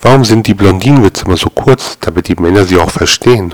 Warum sind die Blondinenwitze immer so kurz, damit die Männer sie auch verstehen?